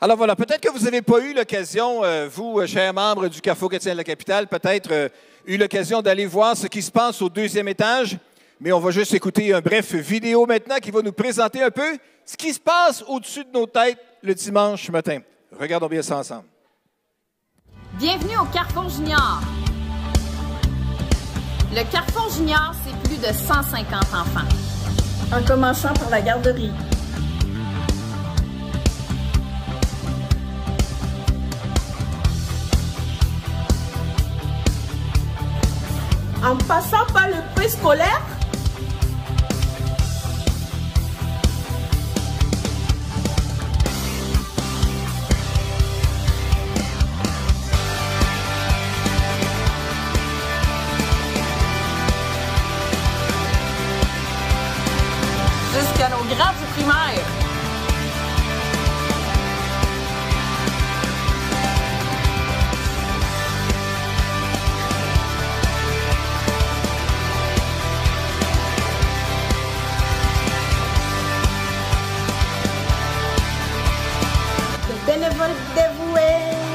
Alors voilà, peut-être que vous n'avez pas eu l'occasion, euh, vous, euh, chers membres du Carrefour chrétien de la capitale, peut-être euh, eu l'occasion d'aller voir ce qui se passe au deuxième étage, mais on va juste écouter un bref vidéo maintenant qui va nous présenter un peu ce qui se passe au-dessus de nos têtes le dimanche matin. Regardons bien ça ensemble. Bienvenue au Carrefour Junior. Le Carrefour Junior, c'est plus de 150 enfants. En commençant par la garderie. En passant par le préscolaire. Le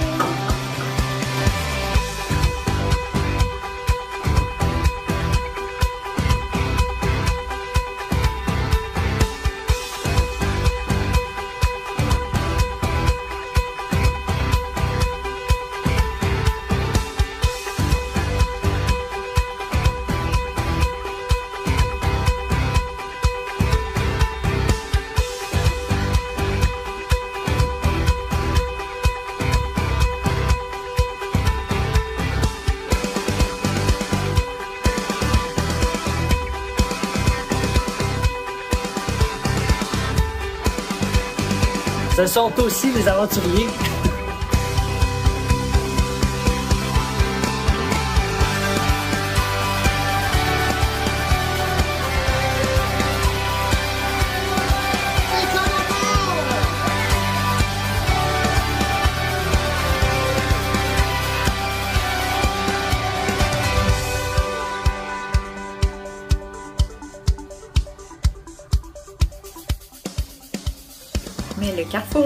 Ce sont aussi les aventuriers.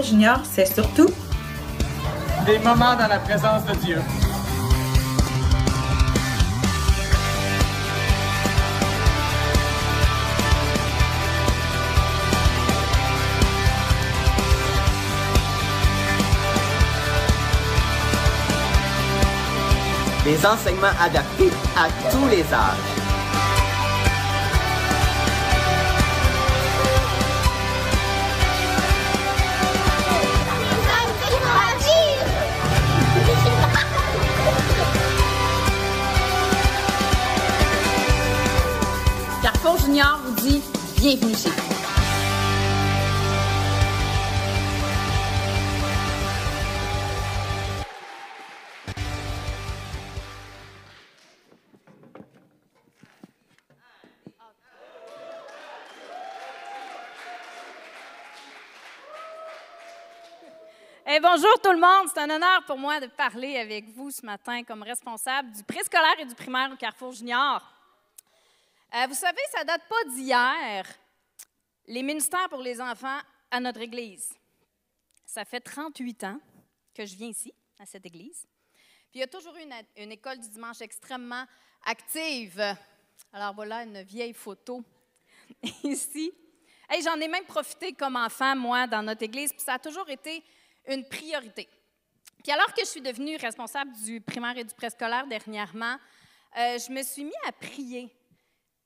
Junior, c'est surtout Des moments dans la présence de Dieu. Des enseignements adaptés à tous les âges. Junior vous dit bienvenue. Eh, bonjour tout le monde, c'est un honneur pour moi de parler avec vous ce matin comme responsable du préscolaire et du primaire au Carrefour Junior. Euh, vous savez, ça date pas d'hier, les ministères pour les enfants à notre Église. Ça fait 38 ans que je viens ici, à cette Église. Puis il y a toujours eu une, une école du dimanche extrêmement active. Alors voilà une vieille photo ici. Hey, J'en ai même profité comme enfant, moi, dans notre Église, puis ça a toujours été une priorité. Puis alors que je suis devenue responsable du primaire et du préscolaire dernièrement, euh, je me suis mis à prier.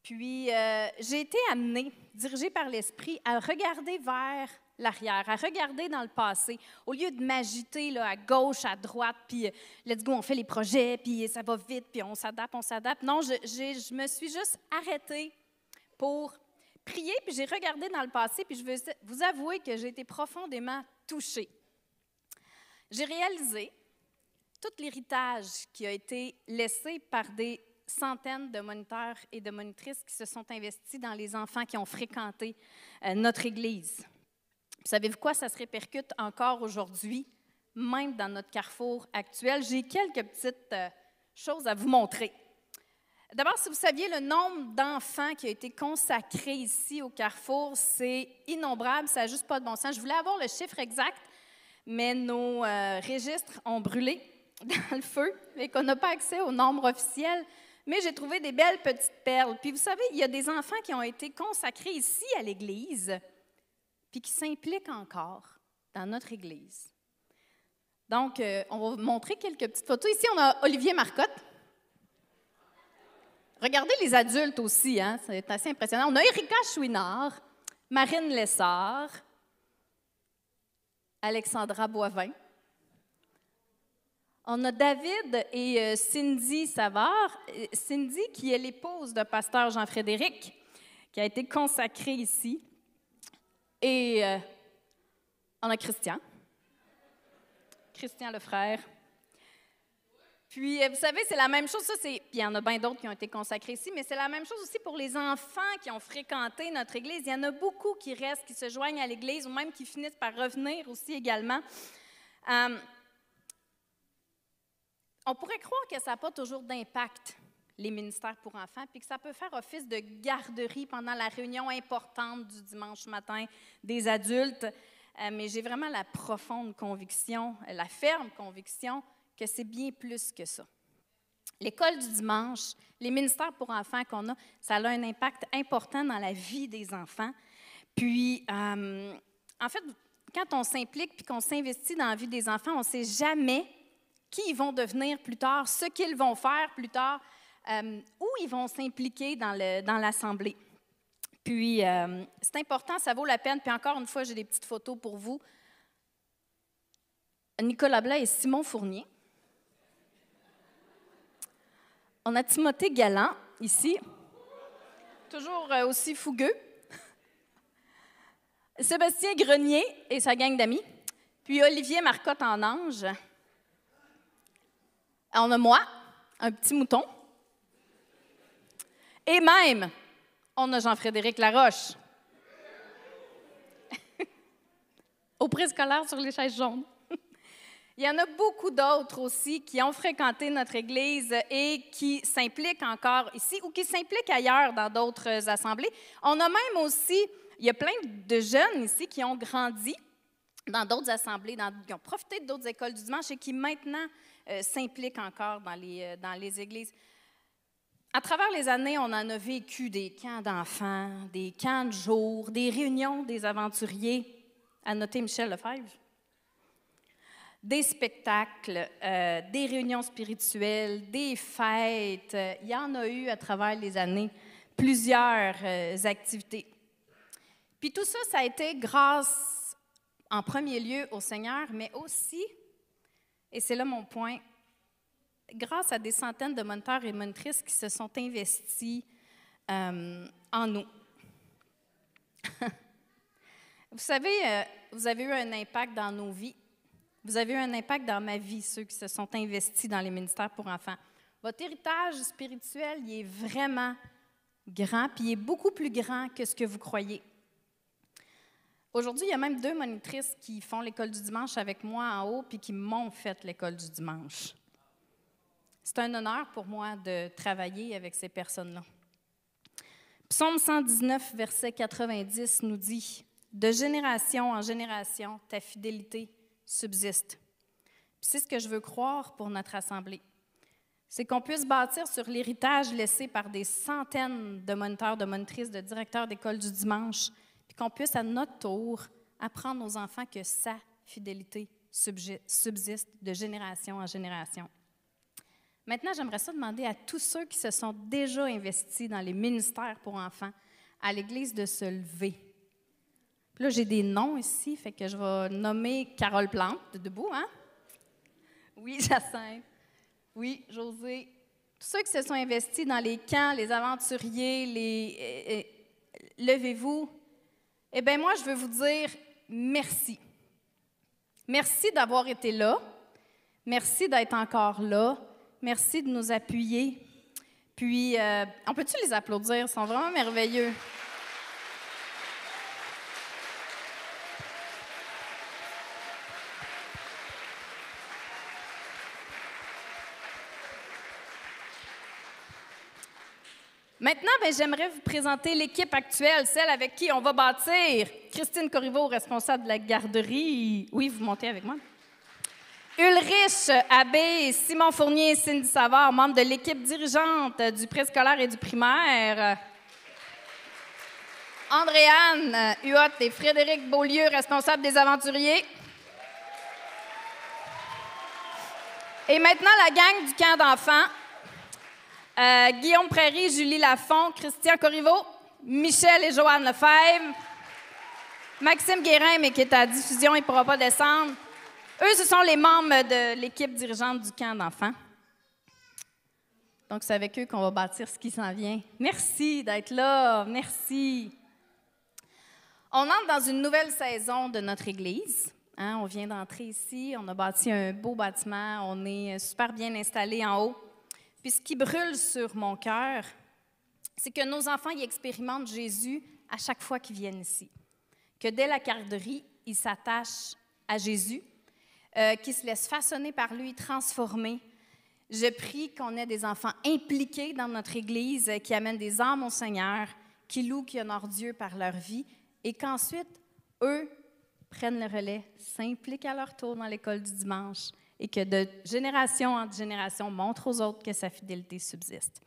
Puis euh, j'ai été amenée, dirigée par l'Esprit, à regarder vers l'arrière, à regarder dans le passé, au lieu de m'agiter à gauche, à droite, puis euh, let's go, on fait les projets, puis ça va vite, puis on s'adapte, on s'adapte. Non, je, je me suis juste arrêtée pour prier, puis j'ai regardé dans le passé, puis je veux vous avouer que j'ai été profondément touchée. J'ai réalisé tout l'héritage qui a été laissé par des centaines de moniteurs et de monitrices qui se sont investis dans les enfants qui ont fréquenté euh, notre Église. Savez-vous quoi? Ça se répercute encore aujourd'hui, même dans notre carrefour actuel. J'ai quelques petites euh, choses à vous montrer. D'abord, si vous saviez le nombre d'enfants qui a été consacré ici au Carrefour, c'est innombrable, ça n'a juste pas de bon sens. Je voulais avoir le chiffre exact, mais nos euh, registres ont brûlé dans le feu et qu'on n'a pas accès au nombre officiel. Mais j'ai trouvé des belles petites perles. Puis vous savez, il y a des enfants qui ont été consacrés ici à l'Église, puis qui s'impliquent encore dans notre Église. Donc, euh, on va vous montrer quelques petites photos. Ici, on a Olivier Marcotte. Regardez les adultes aussi, hein? c'est assez impressionnant. On a Erika Chouinard, Marine Lessard, Alexandra Boivin. On a David et euh, Cindy Savard. Euh, Cindy, qui est l'épouse de pasteur Jean-Frédéric, qui a été consacrée ici. Et euh, on a Christian. Christian le frère. Puis, vous savez, c'est la même chose. Ça, c'est, il y en a bien d'autres qui ont été consacrés ici, mais c'est la même chose aussi pour les enfants qui ont fréquenté notre Église. Il y en a beaucoup qui restent, qui se joignent à l'Église ou même qui finissent par revenir aussi également on pourrait croire que ça n'a pas toujours d'impact, les ministères pour enfants, puis que ça peut faire office de garderie pendant la réunion importante du dimanche matin des adultes. Euh, mais j'ai vraiment la profonde conviction, la ferme conviction que c'est bien plus que ça. L'école du dimanche, les ministères pour enfants qu'on a, ça a un impact important dans la vie des enfants. Puis, euh, en fait, quand on s'implique puis qu'on s'investit dans la vie des enfants, on ne sait jamais qui ils vont devenir plus tard, ce qu'ils vont faire plus tard, euh, où ils vont s'impliquer dans l'Assemblée. Puis, euh, c'est important, ça vaut la peine. Puis encore une fois, j'ai des petites photos pour vous. Nicolas Blas et Simon Fournier. On a Timothée Galland ici, toujours euh, aussi fougueux. Sébastien Grenier et sa gang d'amis. Puis Olivier Marcotte en ange. On a moi, un petit mouton. Et même, on a Jean-Frédéric Laroche. Au préscolaire sur les chaises jaunes. Il y en a beaucoup d'autres aussi qui ont fréquenté notre Église et qui s'impliquent encore ici ou qui s'impliquent ailleurs dans d'autres assemblées. On a même aussi, il y a plein de jeunes ici qui ont grandi dans d'autres assemblées, qui ont profité d'autres écoles du dimanche et qui maintenant euh, s'impliquent encore dans les, euh, dans les églises. À travers les années, on en a vécu des camps d'enfants, des camps de jour, des réunions des aventuriers, à noter Michel Lefebvre, des spectacles, euh, des réunions spirituelles, des fêtes. Il y en a eu à travers les années plusieurs activités. Puis tout ça, ça a été grâce en premier lieu au Seigneur, mais aussi et c'est là mon point. Grâce à des centaines de moniteurs et monitrices qui se sont investis euh, en nous. vous savez, euh, vous avez eu un impact dans nos vies. Vous avez eu un impact dans ma vie, ceux qui se sont investis dans les ministères pour enfants. Votre héritage spirituel, il est vraiment grand, puis il est beaucoup plus grand que ce que vous croyez. Aujourd'hui, il y a même deux monitrices qui font l'école du dimanche avec moi en haut, puis qui m'ont fait l'école du dimanche. C'est un honneur pour moi de travailler avec ces personnes-là. Psaume 119, verset 90 nous dit, De génération en génération, ta fidélité subsiste. C'est ce que je veux croire pour notre Assemblée. C'est qu'on puisse bâtir sur l'héritage laissé par des centaines de moniteurs, de monitrices, de directeurs d'école du dimanche, qu'on puisse à notre tour apprendre aux enfants que sa fidélité subsiste de génération en génération. Maintenant, j'aimerais ça demander à tous ceux qui se sont déjà investis dans les ministères pour enfants à l'Église de se lever. là, j'ai des noms ici, fait que je vais nommer Carole Plante, de debout, hein? Oui, Jacinthe. Oui, José. Tous ceux qui se sont investis dans les camps, les aventuriers, les... Euh, euh, levez-vous, eh bien, moi, je veux vous dire merci. Merci d'avoir été là. Merci d'être encore là. Merci de nous appuyer. Puis, euh, on peut-tu les applaudir? Ils sont vraiment merveilleux. Maintenant, ben, j'aimerais vous présenter l'équipe actuelle, celle avec qui on va bâtir. Christine Corriveau, responsable de la garderie. Oui, vous montez avec moi. Ulrich Abbé, Simon Fournier, Cindy Savard, membres de l'équipe dirigeante du préscolaire et du primaire. Andréane Huot et Frédéric Beaulieu, responsables des aventuriers. Et maintenant, la gang du camp d'enfants. Euh, Guillaume Prairie, Julie Lafont, Christian Corriveau, Michel et Joanne Lefebvre, Maxime Guérin, mais qui est à diffusion, il ne pourra pas descendre. Eux, ce sont les membres de l'équipe dirigeante du camp d'enfants. Donc, c'est avec eux qu'on va bâtir ce qui s'en vient. Merci d'être là. Merci. On entre dans une nouvelle saison de notre Église. Hein, on vient d'entrer ici, on a bâti un beau bâtiment, on est super bien installé en haut. Puis ce qui brûle sur mon cœur, c'est que nos enfants y expérimentent Jésus à chaque fois qu'ils viennent ici. Que dès la garderie, ils s'attachent à Jésus, euh, qu'ils se laissent façonner par lui, transformer. Je prie qu'on ait des enfants impliqués dans notre Église, euh, qui amènent des âmes au Seigneur, qui louent, qui honorent Dieu par leur vie, et qu'ensuite, eux prennent le relais, s'impliquent à leur tour dans l'école du dimanche, et que de génération en génération montre aux autres que sa fidélité subsiste.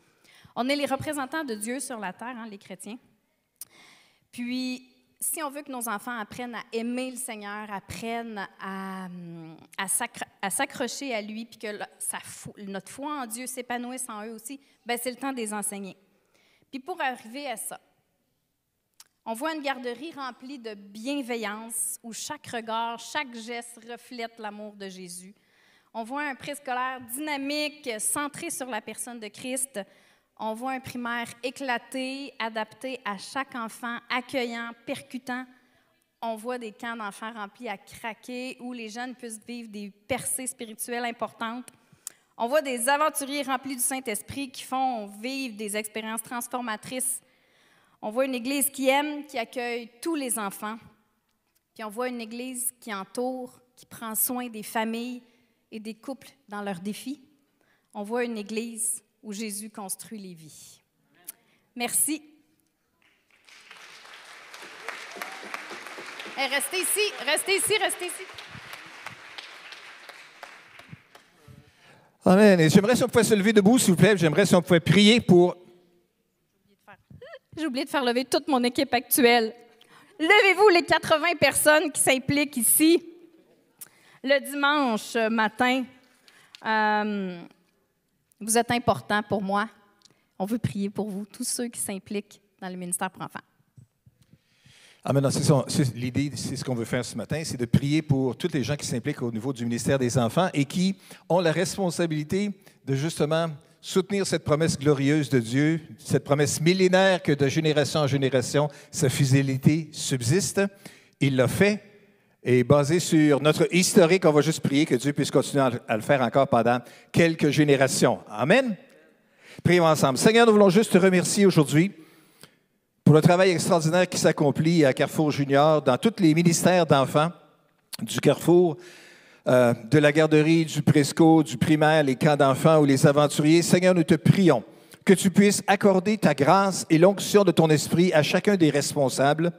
On est les représentants de Dieu sur la terre, hein, les chrétiens. Puis, si on veut que nos enfants apprennent à aimer le Seigneur, apprennent à, à s'accrocher à lui, puis que notre foi en Dieu s'épanouisse en eux aussi, ben c'est le temps de les enseigner. Puis pour arriver à ça, on voit une garderie remplie de bienveillance où chaque regard, chaque geste reflète l'amour de Jésus. On voit un préscolaire dynamique, centré sur la personne de Christ. On voit un primaire éclaté, adapté à chaque enfant, accueillant, percutant. On voit des camps d'enfants remplis à craquer où les jeunes puissent vivre des percées spirituelles importantes. On voit des aventuriers remplis du Saint-Esprit qui font vivre des expériences transformatrices. On voit une Église qui aime, qui accueille tous les enfants. Puis on voit une Église qui entoure, qui prend soin des familles, et des couples dans leurs défis, on voit une Église où Jésus construit les vies. Merci. restez ici, restez ici, restez ici. Amen. j'aimerais si on pouvait se lever debout, s'il vous plaît. J'aimerais si on pouvait prier pour. J'ai oublié de faire lever toute mon équipe actuelle. Levez-vous les 80 personnes qui s'impliquent ici le dimanche matin. Euh, vous êtes important pour moi. On veut prier pour vous, tous ceux qui s'impliquent dans le ministère pour enfants. Ah, maintenant, l'idée, c'est ce qu'on veut faire ce matin, c'est de prier pour tous les gens qui s'impliquent au niveau du ministère des enfants et qui ont la responsabilité de justement soutenir cette promesse glorieuse de Dieu, cette promesse millénaire que de génération en génération, sa fidélité subsiste. Il l'a fait et basé sur notre historique, on va juste prier que Dieu puisse continuer à le faire encore pendant quelques générations. Amen. Prions ensemble. Seigneur, nous voulons juste te remercier aujourd'hui pour le travail extraordinaire qui s'accomplit à Carrefour Junior, dans tous les ministères d'enfants du Carrefour, euh, de la garderie, du presco, du primaire, les camps d'enfants ou les aventuriers. Seigneur, nous te prions que tu puisses accorder ta grâce et l'onction de ton esprit à chacun des responsables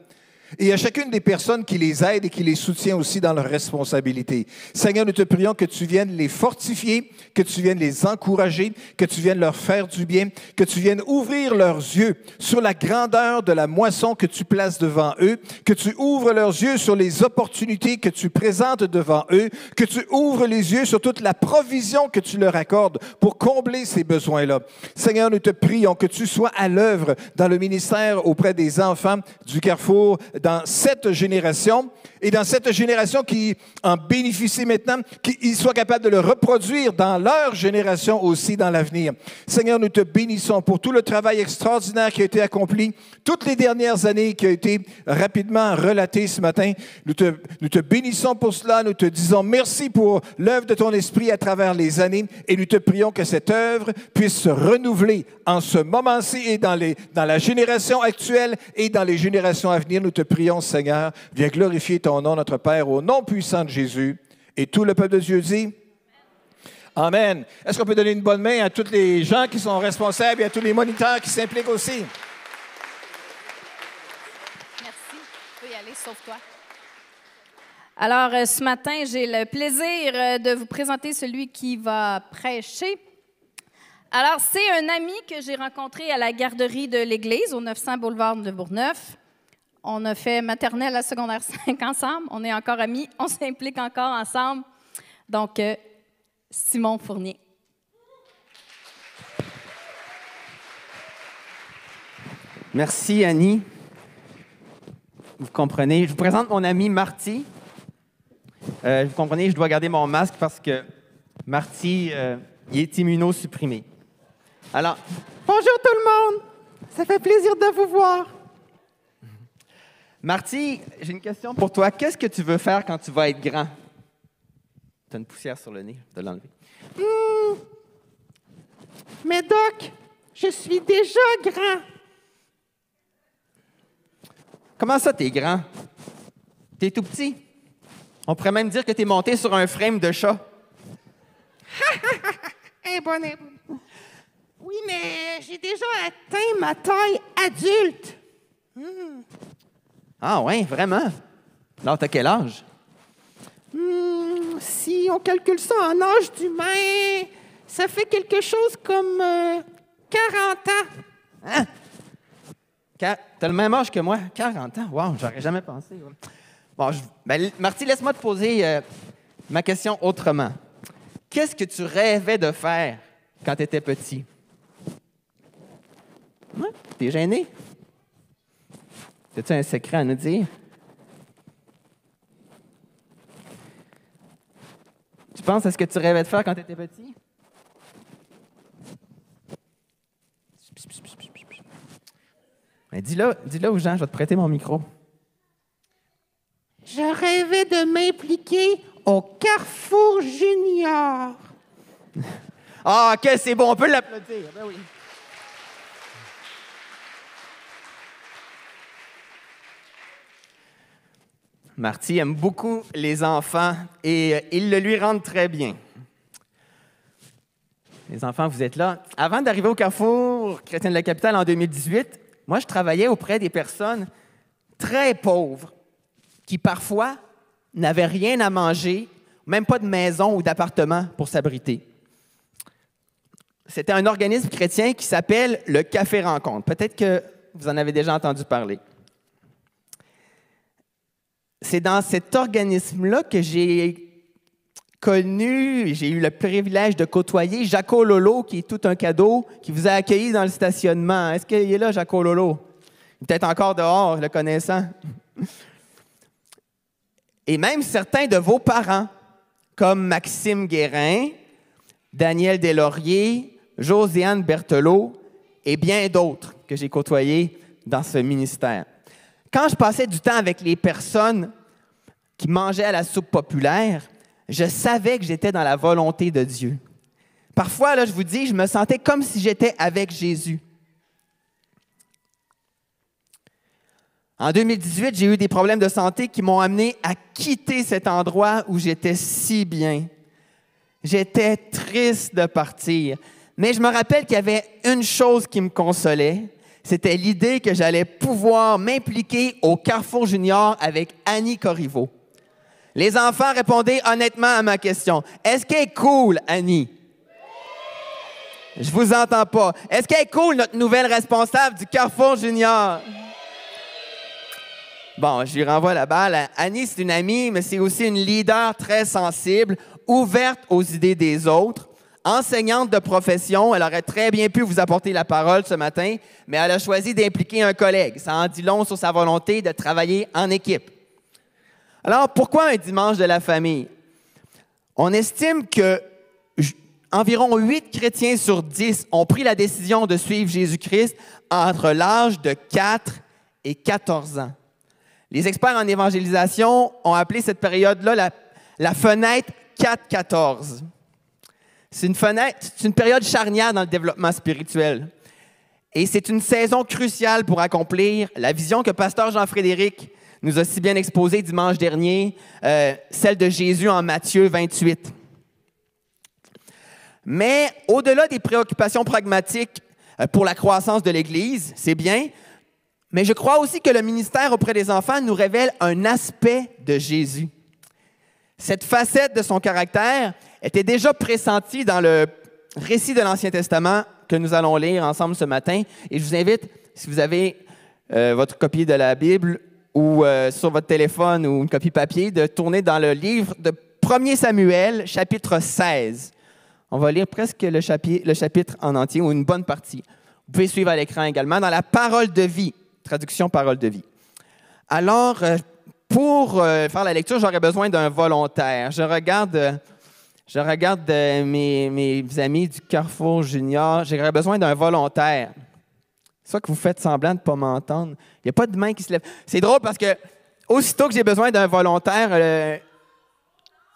et à chacune des personnes qui les aident et qui les soutient aussi dans leurs responsabilités. Seigneur, nous te prions que tu viennes les fortifier, que tu viennes les encourager, que tu viennes leur faire du bien, que tu viennes ouvrir leurs yeux sur la grandeur de la moisson que tu places devant eux, que tu ouvres leurs yeux sur les opportunités que tu présentes devant eux, que tu ouvres les yeux sur toute la provision que tu leur accordes pour combler ces besoins-là. Seigneur, nous te prions que tu sois à l'œuvre dans le ministère auprès des enfants du Carrefour dans cette génération et dans cette génération qui en bénéficie maintenant, qu'ils soient capables de le reproduire dans leur génération aussi dans l'avenir. Seigneur, nous te bénissons pour tout le travail extraordinaire qui a été accompli toutes les dernières années, qui a été rapidement relaté ce matin. Nous te, bénissons pour cela. Nous te disons merci pour l'œuvre de ton esprit à travers les années et nous te prions que cette œuvre puisse se renouveler en ce moment-ci et dans la génération actuelle et dans les générations à venir. Nous te prions, Seigneur, viens glorifier ton nom, notre Père, au nom puissant de Jésus. Et tout le peuple de Dieu dit Amen. Est-ce qu'on peut donner une bonne main à tous les gens qui sont responsables et à tous les moniteurs qui s'impliquent aussi? Merci. Tu peux y aller, sauve-toi. Alors, euh, ce matin, j'ai le plaisir euh, de vous présenter celui qui va prêcher. Alors, c'est un ami que j'ai rencontré à la garderie de l'Église, au 900 boulevard de Bourgneuf. On a fait maternelle à secondaire 5 ensemble. On est encore amis. On s'implique encore ensemble. Donc, euh, Simon Fournier. Merci, Annie. Vous comprenez. Je vous présente mon ami Marty. Euh, vous comprenez, je dois garder mon masque parce que Marty, euh, est immunosupprimé. Alors, bonjour tout le monde. Ça fait plaisir de vous voir. Marty, j'ai une question pour toi. Qu'est-ce que tu veux faire quand tu vas être grand? Tu as une poussière sur le nez, de l'enlever. Hmm. Mais Doc, je suis déjà grand. Comment ça, t'es grand? T'es tout petit? On pourrait même dire que t'es monté sur un frame de chat. Bon, eh bon. Oui, mais j'ai déjà atteint ma taille adulte. Ah ouais, vraiment? Alors, t'as quel âge? Hmm, si on calcule ça en âge d'humain, ça fait quelque chose comme euh, 40 ans. Hein? T'as le même âge que moi? 40 ans? Wow, j'aurais jamais pensé. ouais. Bon, je- ben, Marty, laisse-moi te poser euh, ma question autrement. Qu'est-ce que tu rêvais de faire quand tu étais petit? Ouais, T'es gêné? As-tu un secret à nous dire? Tu penses à ce que tu rêvais de faire quand tu étais petit? Ben, dis-le, dis-le aux gens, je vais te prêter mon micro. Je rêvais de m'impliquer au Carrefour Junior. Ah, ok, c'est bon, on peut l'applaudir. Ben oui. Marty aime beaucoup les enfants et euh, ils le lui rendent très bien. Les enfants, vous êtes là. Avant d'arriver au Carrefour chrétien de la capitale en 2018, moi, je travaillais auprès des personnes très pauvres qui parfois n'avaient rien à manger, même pas de maison ou d'appartement pour s'abriter. C'était un organisme chrétien qui s'appelle le Café Rencontre. Peut-être que vous en avez déjà entendu parler. C'est dans cet organisme-là que j'ai connu, j'ai eu le privilège de côtoyer Jaco Lolo, qui est tout un cadeau, qui vous a accueilli dans le stationnement. Est-ce qu'il est là, Jaco Lolo? Peut-être encore dehors, le connaissant. Et même certains de vos parents, comme Maxime Guérin, Daniel Deslauriers, Josiane Berthelot et bien d'autres que j'ai côtoyés dans ce ministère. Quand je passais du temps avec les personnes qui mangeaient à la soupe populaire, je savais que j'étais dans la volonté de Dieu. Parfois, là, je vous dis, je me sentais comme si j'étais avec Jésus. En 2018, j'ai eu des problèmes de santé qui m'ont amené à quitter cet endroit où j'étais si bien. J'étais triste de partir. Mais je me rappelle qu'il y avait une chose qui me consolait. C'était l'idée que j'allais pouvoir m'impliquer au Carrefour Junior avec Annie Corriveau. Les enfants répondaient honnêtement à ma question. Est-ce qu'elle est cool, Annie? Je vous entends pas. Est-ce qu'elle est cool, notre nouvelle responsable du Carrefour Junior? Bon, je lui renvoie la balle. Annie, c'est une amie, mais c'est aussi une leader très sensible, ouverte aux idées des autres. Enseignante de profession, elle aurait très bien pu vous apporter la parole ce matin, mais elle a choisi d'impliquer un collègue. Ça en dit long sur sa volonté de travailler en équipe. Alors, pourquoi un dimanche de la famille? On estime que environ 8 chrétiens sur 10 ont pris la décision de suivre Jésus-Christ entre l'âge de 4 et 14 ans. Les experts en évangélisation ont appelé cette période-là la, la fenêtre 4-14. C'est une fenêtre, c'est une période charnière dans le développement spirituel. Et c'est une saison cruciale pour accomplir la vision que Pasteur Jean-Frédéric nous a si bien exposée dimanche dernier, euh, celle de Jésus en Matthieu 28. Mais au-delà des préoccupations pragmatiques euh, pour la croissance de l'Église, c'est bien, mais je crois aussi que le ministère auprès des enfants nous révèle un aspect de Jésus. Cette facette de son caractère était déjà pressentie dans le récit de l'Ancien Testament que nous allons lire ensemble ce matin. Et je vous invite, si vous avez euh, votre copie de la Bible ou euh, sur votre téléphone ou une copie papier, de tourner dans le livre de 1 Samuel, chapitre 16. On va lire presque le chapitre, en entier ou une bonne partie. Vous pouvez suivre à l'écran également dans la parole de vie, traduction parole de vie. Alors, euh, pour euh, faire la lecture, j'aurais besoin d'un volontaire. Je regarde, je regarde mes, mes amis du Carrefour Junior. J'aurais besoin d'un volontaire. Soit que vous faites semblant de ne pas m'entendre. Il n'y a pas de main qui se lève. C'est drôle parce que aussitôt que j'ai besoin d'un volontaire, euh,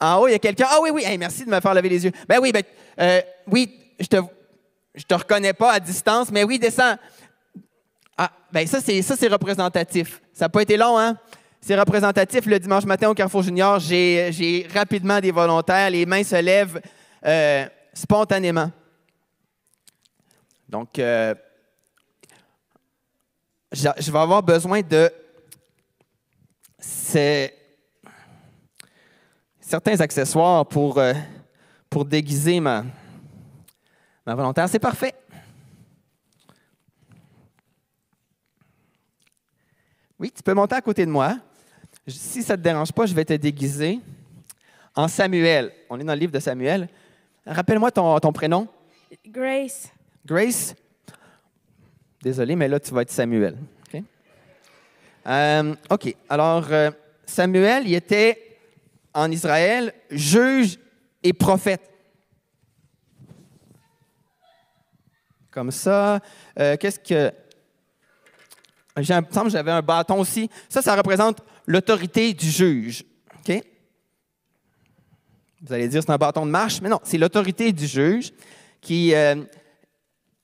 en haut, il y a quelqu'un. Ah oui, oui, merci de me faire lever les yeux. Ben oui, ben, euh, oui, je te, je te reconnais pas à distance, mais oui, descends. Ah, ben ça, c'est, ça, c'est représentatif. Ça n'a pas été long, hein? C'est représentatif. Le dimanche matin au Carrefour Junior, j'ai, rapidement des volontaires. Les mains se lèvent euh, spontanément. Donc, je je vais avoir besoin de ces- certains accessoires pour, euh, pour déguiser ma, ma volontaire. C'est parfait. Oui, tu peux monter à côté de moi. Si ça ne te dérange pas, je vais te déguiser en Samuel. On est dans le livre de Samuel. Rappelle-moi ton, ton prénom. Grace. Grace. Désolé, mais là, tu vas être Samuel. OK? Euh. Alors, euh, Samuel, il était en Israël juge et prophète. Comme ça. Euh, Qu'est-ce que. J'ai il que j'avais un bâton aussi. Ça, ça représente l'autorité du juge. OK? Vous allez dire c'est un bâton de marche, mais non, c'est l'autorité du juge qui,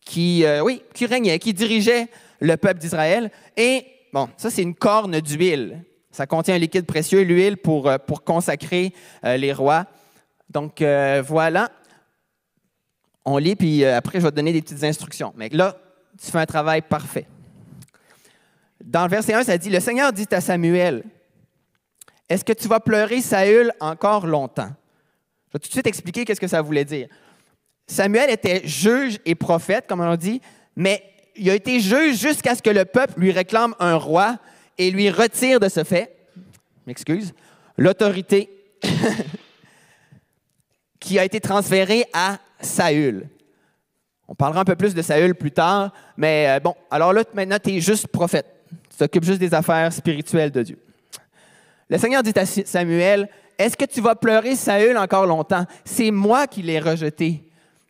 qui, euh, oui, qui régnait, qui dirigeait le peuple d'Israël. Et, bon, ça, c'est une corne d'huile. Ça contient un liquide précieux, l'huile pour, euh, pour consacrer euh, les rois. Donc, voilà. On lit, puis après, je vais te donner des petites instructions. Mais là, tu fais un travail parfait. Dans le verset 1, ça dit, Le Seigneur dit à Samuel, Est-ce que tu vas pleurer Saül encore longtemps? Je vais tout de suite expliquer qu'est-ce que ça voulait dire. Samuel était juge et prophète, comme on dit, mais il a été juge jusqu'à ce que le peuple lui réclame un roi et lui retire de ce fait, m'excuse, l'autorité qui a été transférée à Saül. On parlera un peu plus de Saül plus tard, mais euh, bon, alors là, maintenant, tu es juste prophète. Tu t'occupes juste des affaires spirituelles de Dieu. Le Seigneur dit à Samuel, Est-ce que tu vas pleurer Saül encore longtemps? C'est moi qui l'ai rejeté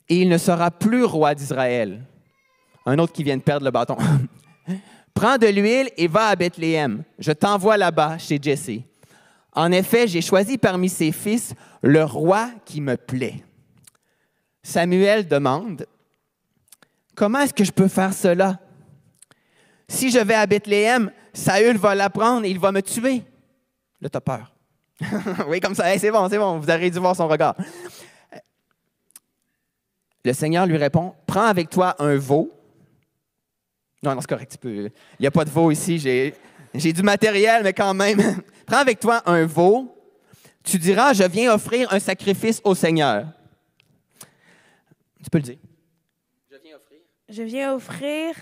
et il ne sera plus roi d'Israël. Un autre qui vient de perdre le bâton. Prends de l'huile et va à Bethléem. Je t'envoie là-bas chez Jesse. En effet, j'ai choisi parmi ses fils le roi qui me plaît. Samuel demande, Comment est-ce que je peux faire cela? Si je vais à Bethléem, Saül va l'apprendre et il va me tuer. Là, tu as peur. oui, comme ça, c'est bon, c'est bon, vous avez dû voir son regard. Le Seigneur lui répond, prends avec toi un veau. Non, non, c'est correct, tu peux. Il n'y a pas de veau ici, j'ai, j'ai du matériel, mais quand même. prends avec toi un veau. Tu diras, je viens offrir un sacrifice au Seigneur. Tu peux le dire. Je viens offrir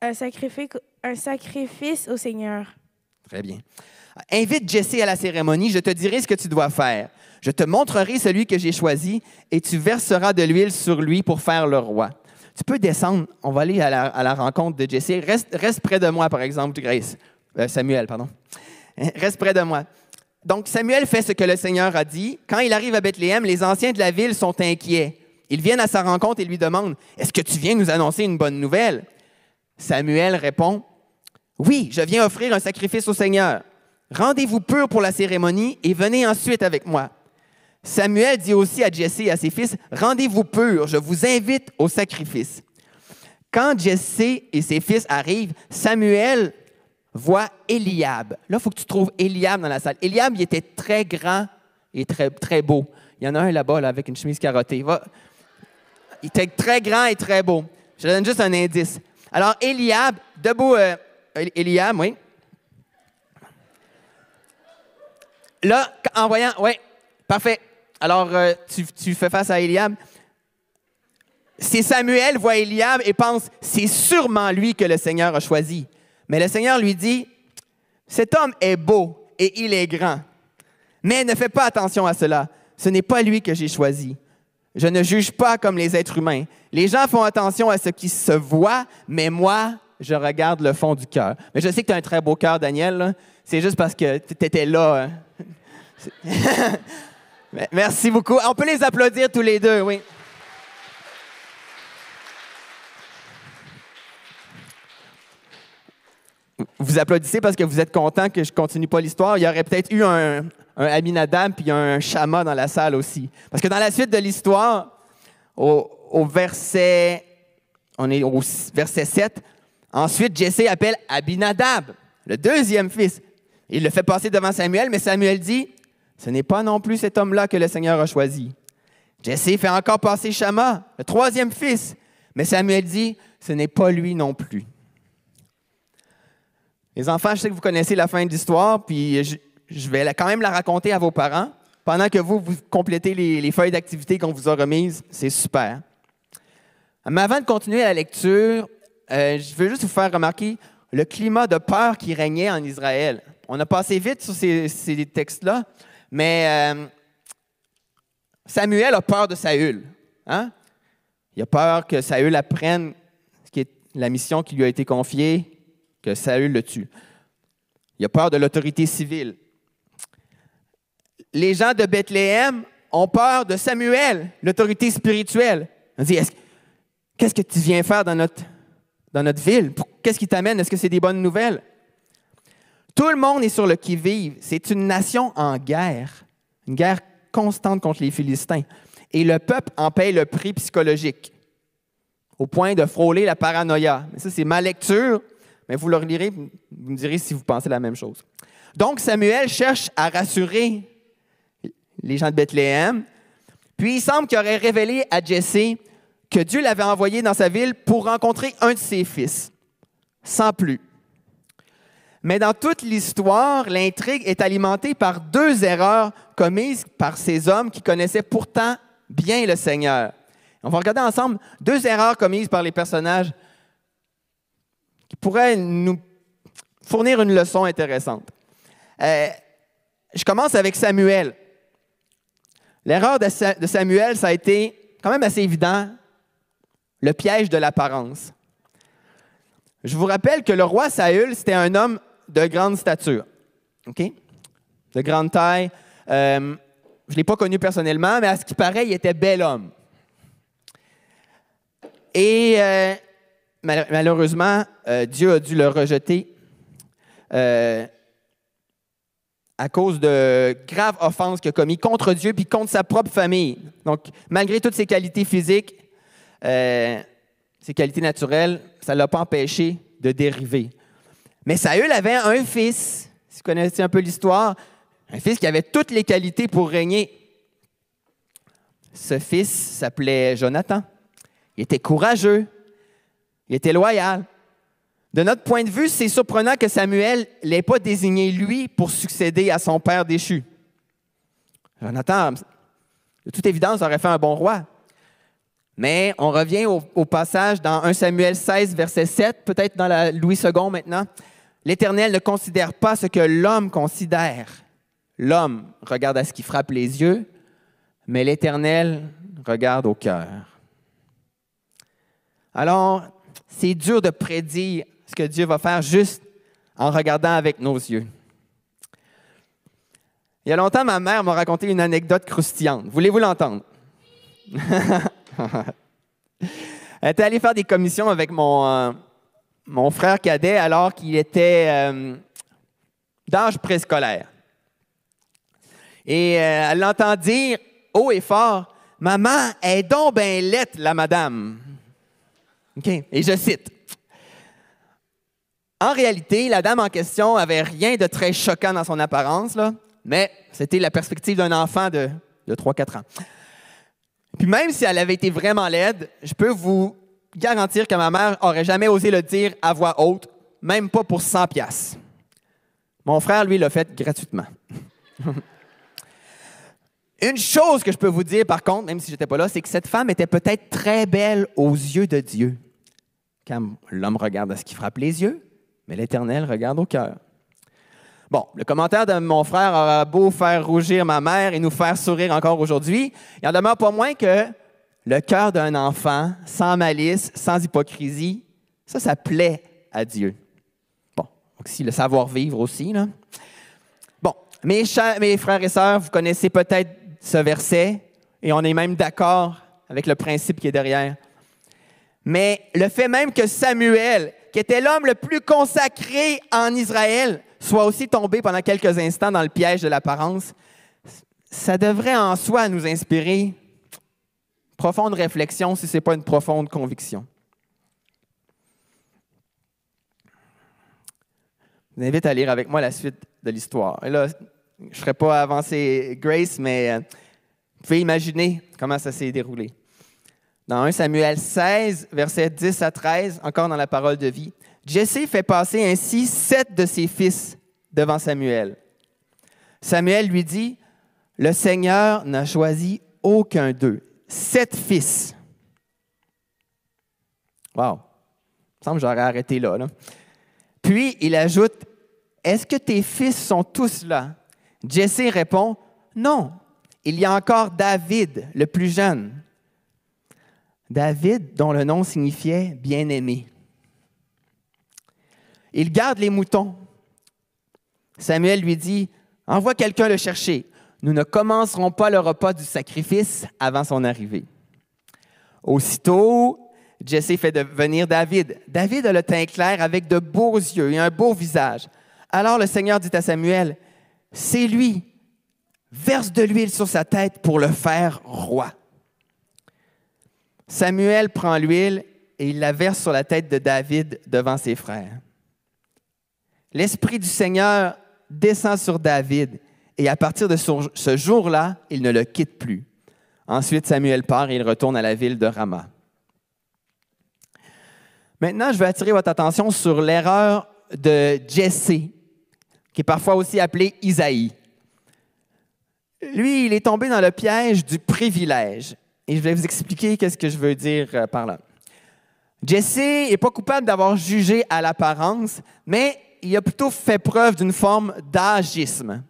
un sacrifice, un sacrifice au Seigneur. Très bien. Invite Jesse à la cérémonie, je te dirai ce que tu dois faire. Je te montrerai celui que j'ai choisi et tu verseras de l'huile sur lui pour faire le roi. Tu peux descendre, on va aller à la, rencontre de Jesse. Reste, reste, près de moi, par exemple, Grace. Euh, Samuel, pardon. Reste près de moi. Donc, Samuel fait ce que le Seigneur a dit. Quand il arrive à Bethléem, les anciens de la ville sont inquiets. Ils viennent à sa rencontre et lui demandent Est-ce que tu viens nous annoncer une bonne nouvelle Samuel répond Oui, je viens offrir un sacrifice au Seigneur. Rendez-vous pur pour la cérémonie et venez ensuite avec moi. Samuel dit aussi à Jesse et à ses fils Rendez-vous pur, je vous invite au sacrifice. Quand Jesse et ses fils arrivent, Samuel voit Eliab. Là, il faut que tu trouves Eliab dans la salle. Eliab, il était très grand et très, beau. Il y en a un là-bas, là, avec une chemise carottée. Il était très grand et très beau. Je donne juste un indice. Alors, Eliab, debout, euh, Eliab, oui. Là, en voyant, oui, parfait. Alors, euh, tu, fais face à Eliab. C'est Samuel voit Eliab et pense, c'est sûrement lui que le Seigneur a choisi. Mais le Seigneur lui dit, cet homme est beau et il est grand. Mais ne fais pas attention à cela. Ce n'est pas lui que j'ai choisi. Je ne juge pas comme les êtres humains. Les gens font attention à ce qui se voit, mais moi, je regarde le fond du cœur. Mais je sais que tu as un très beau cœur, Daniel. C'est juste parce que tu étais là. Hein. Merci beaucoup. On peut les applaudir tous les deux, oui. Vous applaudissez parce que vous êtes content que je continue pas l'histoire. Il y aurait peut-être eu un, un Aminadab puis un Shama dans la salle aussi. Parce que dans la suite de l'histoire, au, verset, on est au verset 7, ensuite Jesse appelle Abinadab, le deuxième fils. Il le fait passer devant Samuel, mais Samuel dit, ce n'est pas non plus cet homme-là que le Seigneur a choisi. Jesse fait encore passer Shama, le troisième fils, mais Samuel dit, ce n'est pas lui non plus. Les enfants, je sais que vous connaissez la fin de l'histoire, puis je, vais quand même la raconter à vos parents pendant que vous, vous complétez les, feuilles d'activité qu'on vous a remises. C'est super. Mais avant de continuer la lecture, euh, je veux juste vous faire remarquer le climat de peur qui régnait en Israël. On a passé vite sur ces, textes-là, mais euh, Samuel a peur de Saül. Hein? Il a peur que Saül apprenne la mission qui lui a été confiée, que Saül le tue. Il a peur de l'autorité civile les gens de Bethléem ont peur de Samuel, l'autorité spirituelle. On dit, qu'est-ce que tu viens faire dans notre ville? Qu'est-ce qui t'amène? Est-ce que c'est des bonnes nouvelles? Tout le monde est sur le qui-vive. C'est une nation en guerre, une guerre constante contre les Philistins. Et le peuple en paye le prix psychologique, au point de frôler la paranoïa. Mais ça, c'est ma lecture, mais vous le relirez, vous me direz si vous pensez la même chose. Donc, Samuel cherche à rassurer les gens de Bethléem. Puis il semble qu'il aurait révélé à Jesse que Dieu l'avait envoyé dans sa ville pour rencontrer un de ses fils, sans plus. Mais dans toute l'histoire, l'intrigue est alimentée par deux erreurs commises par ces hommes qui connaissaient pourtant bien le Seigneur. On va regarder ensemble deux erreurs commises par les personnages qui pourraient nous fournir une leçon intéressante. Euh, je commence avec Samuel. L'erreur de Samuel, ça a été quand même assez évident, le piège de l'apparence. Je vous rappelle que le roi Saül, c'était un homme de grande stature, OK? De grande taille. Euh, je ne l'ai pas connu personnellement, mais à ce qui paraît, il était bel homme. Et euh, malheureusement, euh, Dieu a dû le rejeter à cause de graves offenses qu'il a commises contre Dieu puis contre sa propre famille. Donc, malgré toutes ses qualités physiques, ses qualités naturelles, ça ne l'a pas empêché de dériver. Mais Saül avait un fils, si vous connaissez un peu l'histoire, un fils qui avait toutes les qualités pour régner. Ce fils s'appelait Jonathan. Il était courageux, il était loyal, de notre point de vue, c'est surprenant que Samuel l'ait pas désigné lui pour succéder à son père déchu. Jonathan, de toute évidence, aurait fait un bon roi. Mais on revient au, passage dans 1 Samuel 16, verset 7, peut-être dans la Louis II maintenant. L'Éternel ne considère pas ce que l'homme considère. L'homme regarde à ce qui frappe les yeux, mais l'Éternel regarde au cœur. Alors, c'est dur de prédire ce que Dieu va faire juste en regardant avec nos yeux. Il y a longtemps, ma mère m'a raconté une anecdote croustillante. Voulez-vous l'entendre? Elle était allée faire des commissions avec mon, euh, mon frère cadet alors qu'il était euh, d'âge préscolaire. Et euh, elle l'entend dire haut et fort Maman est donc bien laite, la madame. Et je cite en réalité, la dame en question avait rien de très choquant dans son apparence, là, mais c'était la perspective d'un enfant de, de 3-4 ans. Puis même si elle avait été vraiment laide, je peux vous garantir que ma mère aurait jamais osé le dire à voix haute, même pas pour 100 pièces. Mon frère, lui, l'a fait gratuitement. Une chose que je peux vous dire, par contre, même si je n'étais pas là, c'est que cette femme était peut-être très belle aux yeux de Dieu. Quand l'homme regarde à ce qui frappe les yeux, mais l'Éternel regarde au cœur. Bon, le commentaire de mon frère aura beau faire rougir ma mère et nous faire sourire encore aujourd'hui, il en demeure pas moins que le cœur d'un enfant, sans malice, sans hypocrisie, ça, ça plaît à Dieu. Bon, aussi le savoir-vivre aussi, là. Bon, mes, mes frères et sœurs, vous connaissez peut-être ce verset et on est même d'accord avec le principe qui est derrière. Mais le fait même que Samuel, qui était l'homme le plus consacré en Israël, soit aussi tombé pendant quelques instants dans le piège de l'apparence, ça devrait en soi nous inspirer profonde réflexion si ce n'est pas une profonde conviction. Je vous invite à lire avec moi la suite de l'histoire. Et là, je ne ferai pas avancer Grace, mais euh, vous pouvez imaginer comment ça s'est déroulé. Dans 1 Samuel 16, versets 10 à 13, encore dans la parole de vie, Jesse fait passer ainsi sept de ses fils devant Samuel. Samuel lui dit, Le Seigneur n'a choisi aucun d'eux. Sept fils. Wow. Il me semble que j'aurais arrêté là, là. Puis il ajoute, Est-ce que tes fils sont tous là? Jesse répond, Non, il y a encore David, le plus jeune. David, dont le nom signifiait bien-aimé. Il garde les moutons. Samuel lui dit, Envoie quelqu'un le chercher. Nous ne commencerons pas le repas du sacrifice avant son arrivée. Aussitôt, Jesse fait venir David. David a le teint clair avec de beaux yeux et un beau visage. Alors le Seigneur dit à Samuel, c'est lui. Verse de l'huile sur sa tête pour le faire roi. Samuel prend l'huile et il la verse sur la tête de David devant ses frères. L'Esprit du Seigneur descend sur David et à partir de ce jour-là, il ne le quitte plus. Ensuite, Samuel part et il retourne à la ville de Rama. Maintenant, je veux attirer votre attention sur l'erreur de Jesse, qui est parfois aussi appelé Isaïe. Lui, il est tombé dans le piège du privilège. Et je vais vous expliquer qu'est-ce que je veux dire euh, par là. Jesse n'est pas coupable d'avoir jugé à l'apparence, mais il a plutôt fait preuve d'une forme d'agisme,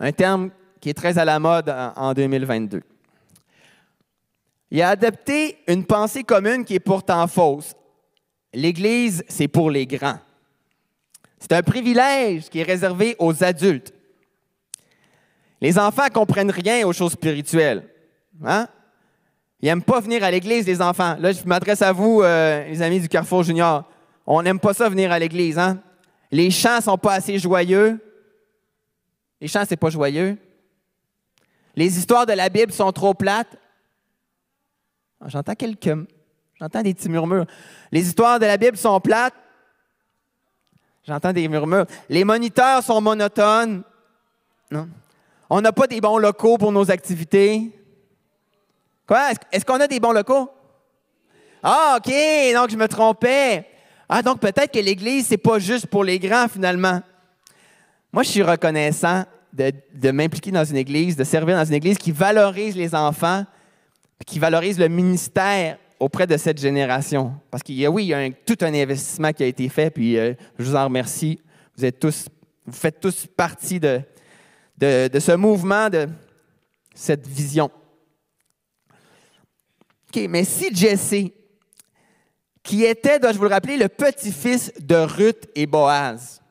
un terme qui est très à la mode en 2022. Il a adopté une pensée commune qui est pourtant fausse. L'Église, c'est pour les grands. C'est un privilège qui est réservé aux adultes. Les enfants ne comprennent rien aux choses spirituelles. Hein? Ils n'aiment pas venir à l'église, les enfants. Là, je m'adresse à vous, euh, les amis du Carrefour Junior. On n'aime pas ça venir à l'église. Hein? Les chants ne sont pas assez joyeux. Les chants, c'est pas joyeux. Les histoires de la Bible sont trop plates. Ah, j'entends quelques. J'entends des petits murmures. Les histoires de la Bible sont plates. J'entends des murmures. Les moniteurs sont monotones. Non. On n'a pas des bons locaux pour nos activités. Quoi? Est-ce qu'on a des bons locaux? Ah, OK, donc je me trompais. Ah, donc peut-être que l'Église, c'est pas juste pour les grands, finalement. Moi, je suis reconnaissant de, de m'impliquer dans une Église, de servir dans une Église qui valorise les enfants, qui valorise le ministère auprès de cette génération. Parce qu'il y a, oui, il y a tout un investissement qui a été fait, puis euh, je vous en remercie. Vous êtes tous, vous faites tous partie de, de, ce mouvement, de cette vision. OK, mais si Jesse, qui était, dois-je vous le rappeler, le petit-fils de Ruth et Boaz,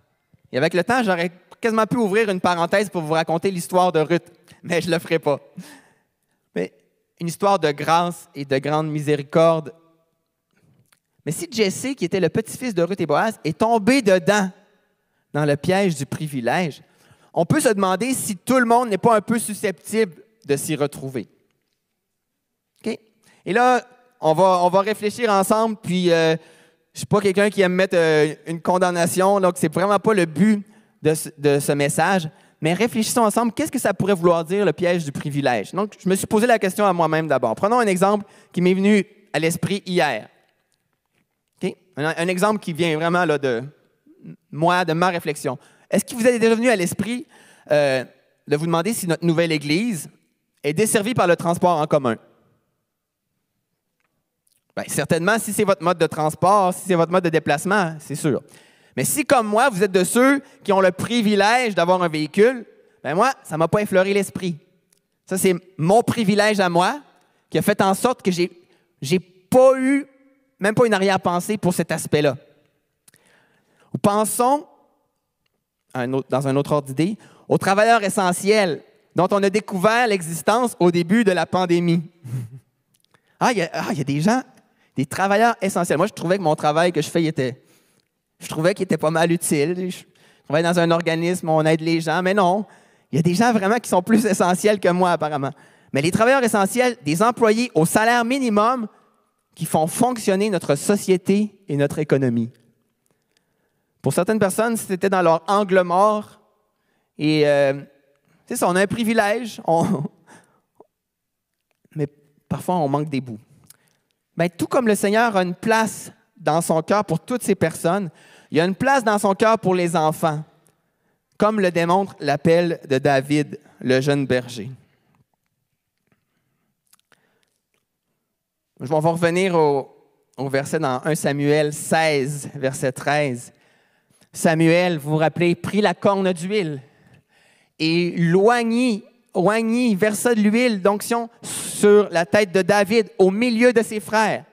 et avec le temps, j'aurais quasiment pu ouvrir une parenthèse pour vous raconter l'histoire de Ruth, mais je ne le ferai pas. Mais une histoire de grâce et de grande miséricorde. Mais si Jesse, qui était le petit-fils de Ruth et Boaz, est tombé dedans, dans le piège du privilège, on peut se demander si tout le monde n'est pas un peu susceptible de s'y retrouver. OK? Et là, on va, on va réfléchir ensemble, puis euh, je ne suis pas quelqu'un qui aime mettre euh, une condamnation, donc ce n'est vraiment pas le but de ce, message, mais réfléchissons ensemble, qu'est-ce que ça pourrait vouloir dire le piège du privilège? Donc, je me suis posé la question à moi-même d'abord. Prenons un exemple qui m'est venu à l'esprit hier. Un, exemple qui vient vraiment là, de moi, de ma réflexion. Est-ce qu'il vous est déjà venu à l'esprit euh, de vous demander si notre nouvelle Église est desservie par le transport en commun? Bien, certainement, si c'est votre mode de transport, si c'est votre mode de déplacement, c'est sûr. Mais si, comme moi, vous êtes de ceux qui ont le privilège d'avoir un véhicule, ben moi, ça ne m'a pas effleuré l'esprit. Ça, c'est mon privilège à moi qui a fait en sorte que j'ai n'ai pas eu, même pas une arrière-pensée pour cet aspect-là. Pensons, dans un autre ordre d'idée, aux travailleurs essentiels dont on a découvert l'existence au début de la pandémie. ah, il y, ah, y, a des gens, des travailleurs essentiels. Moi, je trouvais que mon travail que je fais, était, je trouvais qu'il était pas mal utile. Je travaille dans un organisme, on aide les gens, mais non. Il y a des gens vraiment qui sont plus essentiels que moi, apparemment. Mais les travailleurs essentiels, des employés au salaire minimum qui font fonctionner notre société et notre économie. Pour certaines personnes, c'était dans leur angle mort. Et euh, c'est ça, on a un privilège, mais parfois on manque des bouts. Bien, tout comme le Seigneur a une place dans son cœur pour toutes ces personnes, il y a une place dans son cœur pour les enfants, comme le démontre l'appel de David, le jeune berger. Je vais revenir au, au verset dans 1 Samuel 16, verset 13. Samuel, vous vous rappelez, prit la corne d'huile et loignit, loignit, versa de l'huile d'onction sur la tête de David au milieu de ses frères.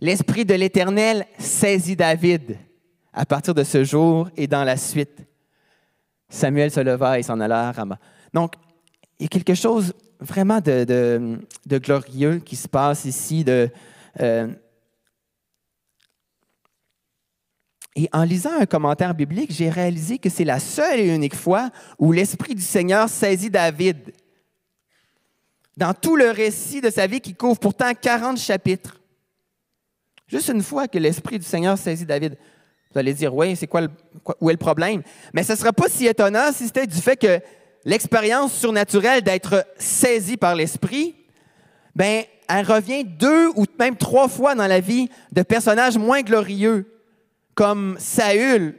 L'Esprit de l'Éternel saisit David à partir de ce jour et dans la suite. Samuel se leva et s'en alla à Rama. Donc, il y a quelque chose vraiment de, glorieux qui se passe ici, euh, Et en lisant un commentaire biblique, j'ai réalisé que c'est la seule et unique fois où l'Esprit du Seigneur saisit David. Dans tout le récit de sa vie qui couvre pourtant 40 chapitres. Juste une fois que l'Esprit du Seigneur saisit David. Vous allez dire, oui, c'est quoi, où est le problème? Mais ce ne serait pas si étonnant si c'était du fait que l'expérience surnaturelle d'être saisi par l'Esprit, ben, elle revient deux ou même trois fois dans la vie de personnages moins glorieux comme Saül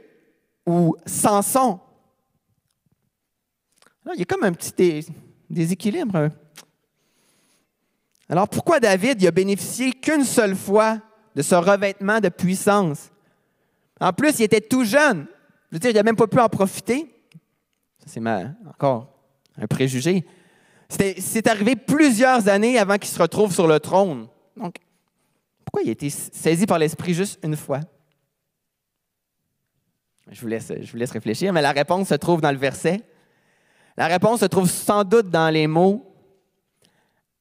ou Samson. il y a comme un petit déséquilibre. Alors pourquoi David a bénéficié qu'une seule fois de ce revêtement de puissance? En plus, il était tout jeune. Je veux dire, il n'a même pas pu en profiter. Ça, c'est encore un préjugé. C'est arrivé plusieurs années avant qu'il se retrouve sur le trône. Donc, pourquoi il a été saisi par l'Esprit juste une fois? Je vous, laisse, je vous laisse réfléchir, mais la réponse se trouve dans le verset. La réponse se trouve sans doute dans les mots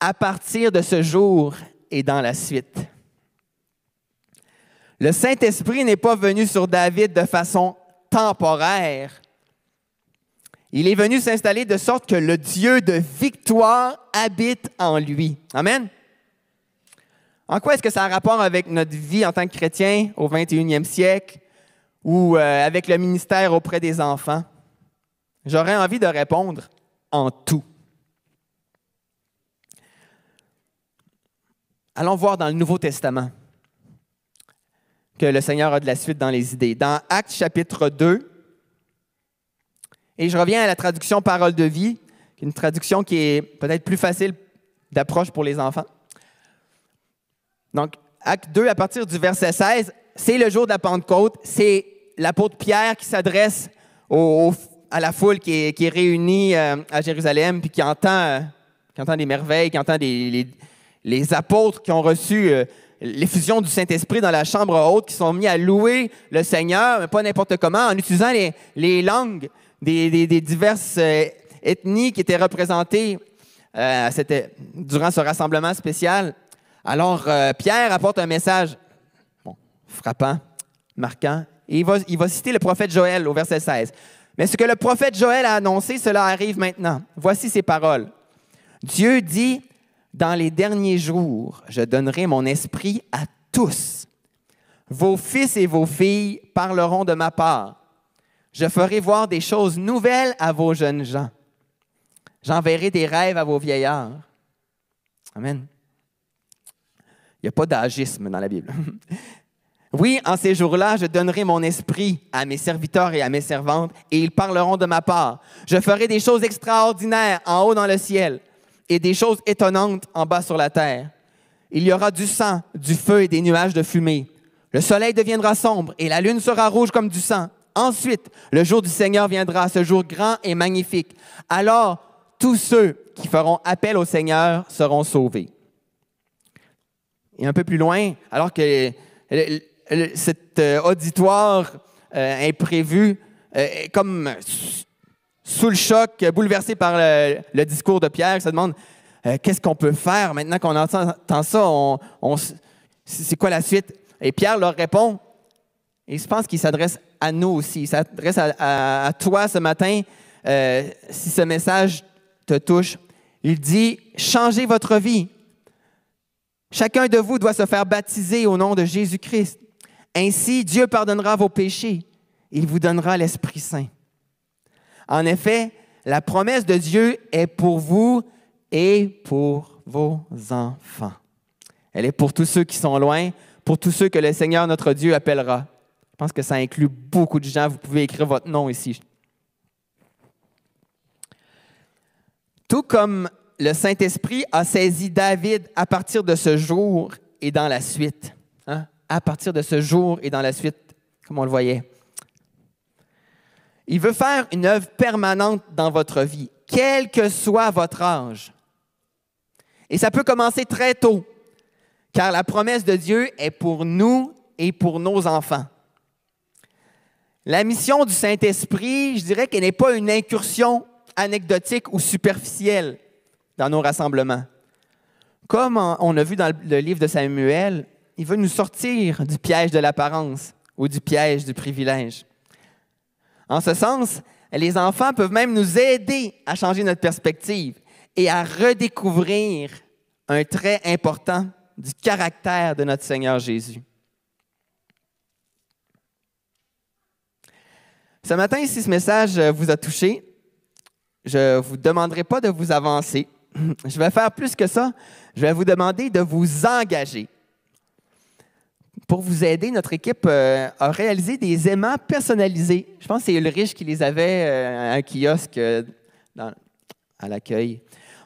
à partir de ce jour et dans la suite. Le Saint-Esprit n'est pas venu sur David de façon temporaire. Il est venu s'installer de sorte que le Dieu de victoire habite en lui. Amen. En quoi est-ce que ça a rapport avec notre vie en tant que chrétien au 21e siècle? ou euh, avec le ministère auprès des enfants? J'aurais envie de répondre en tout. Allons voir dans le Nouveau Testament que le Seigneur a de la suite dans les idées. Dans Actes chapitre 2, et je reviens à la traduction Parole de vie, une traduction qui est peut-être plus facile d'approche pour les enfants. Donc, Acte 2, à partir du verset 16, c'est le jour de la Pentecôte, c'est l'apôtre Pierre qui s'adresse à la foule qui est, réunie euh, à Jérusalem, puis qui entend, euh, qui entend des merveilles, qui entend les, apôtres qui ont reçu euh, l'effusion du Saint-Esprit dans la chambre haute, qui sont mis à louer le Seigneur, mais pas n'importe comment, en utilisant les, langues des, diverses ethnies qui étaient représentées durant ce rassemblement spécial. Alors, Pierre apporte un message frappant, marquant, il va, citer le prophète Joël au verset 16. Mais ce que le prophète Joël a annoncé, cela arrive maintenant. Voici ses paroles. Dieu dit, dans les derniers jours, je donnerai mon esprit à tous. Vos fils et vos filles parleront de ma part. Je ferai voir des choses nouvelles à vos jeunes gens. J'enverrai des rêves à vos vieillards. Amen. Il n'y a pas d'agisme dans la Bible. Oui, en ces jours-là, je donnerai mon esprit à mes serviteurs et à mes servantes, et ils parleront de ma part. Je ferai des choses extraordinaires en haut dans le ciel et des choses étonnantes en bas sur la terre. Il y aura du sang, du feu et des nuages de fumée. Le soleil deviendra sombre et la lune sera rouge comme du sang. Ensuite, le jour du Seigneur viendra, ce jour grand et magnifique. Alors, tous ceux qui feront appel au Seigneur seront sauvés. Et un peu plus loin, alors que cet euh, auditoire euh, imprévu euh, comme sous le choc, bouleversé par le, discours de Pierre, il se demande qu'est-ce qu'on peut faire maintenant qu'on entend ça, c'est quoi la suite? Et Pierre leur répond, et je pense qu'il s'adresse à nous aussi, il s'adresse à, toi ce matin, si ce message te touche. Il dit, changez votre vie. Chacun de vous doit se faire baptiser au nom de Jésus-Christ. Ainsi, Dieu pardonnera vos péchés. Il vous donnera l'Esprit Saint. En effet, la promesse de Dieu est pour vous et pour vos enfants. Elle est pour tous ceux qui sont loin, pour tous ceux que le Seigneur notre Dieu appellera. Je pense que ça inclut beaucoup de gens. Vous pouvez écrire votre nom ici. Tout comme le Saint-Esprit a saisi David à partir de ce jour et dans la suite. Hein? à partir de ce jour et dans la suite, comme on le voyait. Il veut faire une œuvre permanente dans votre vie, quel que soit votre âge. Et ça peut commencer très tôt, car la promesse de Dieu est pour nous et pour nos enfants. La mission du Saint-Esprit, je dirais qu'elle n'est pas une incursion anecdotique ou superficielle dans nos rassemblements. Comme on a vu dans le livre de Samuel, il veut nous sortir du piège de l'apparence ou du piège du privilège. En ce sens, les enfants peuvent même nous aider à changer notre perspective et à redécouvrir un trait important du caractère de notre Seigneur Jésus. Ce matin, si ce message vous a touché, je ne vous demanderai pas de vous avancer. Je vais faire plus que ça. Je vais vous demander de vous engager pour vous aider, notre équipe euh, a réalisé des aimants personnalisés. Je pense que c'est Ulrich qui les avait euh, à un kiosque euh, à l'accueil.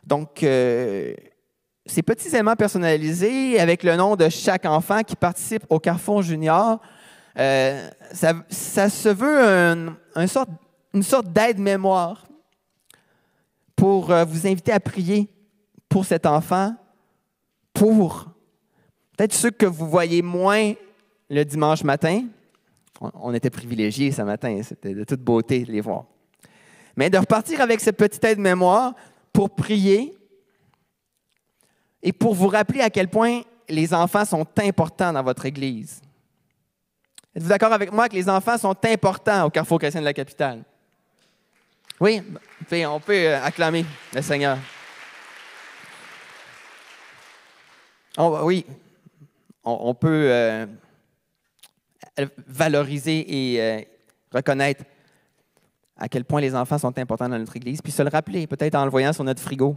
Donc, ces petits aimants personnalisés avec le nom de chaque enfant qui participe au Carrefour Junior, ça, se veut une sorte d'aide-mémoire pour vous inviter à prier pour cet enfant, pour Peut-être ceux que vous voyez moins le dimanche matin. On était privilégiés ce matin, c'était de toute beauté de les voir. Mais de repartir avec cette petite aide-mémoire pour prier et pour vous rappeler à quel point les enfants sont importants dans votre Église. Êtes-vous d'accord avec moi que les enfants sont importants au Carrefour chrétien de la capitale? Oui, on peut euh, acclamer le Seigneur. Oui, on, peut euh, valoriser et euh, reconnaître à quel point les enfants sont importants dans notre Église, puis se le rappeler, peut-être en le voyant sur notre frigo.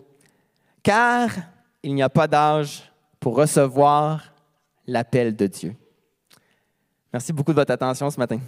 Car il n'y a pas d'âge pour recevoir l'appel de Dieu. Merci beaucoup de votre attention ce matin.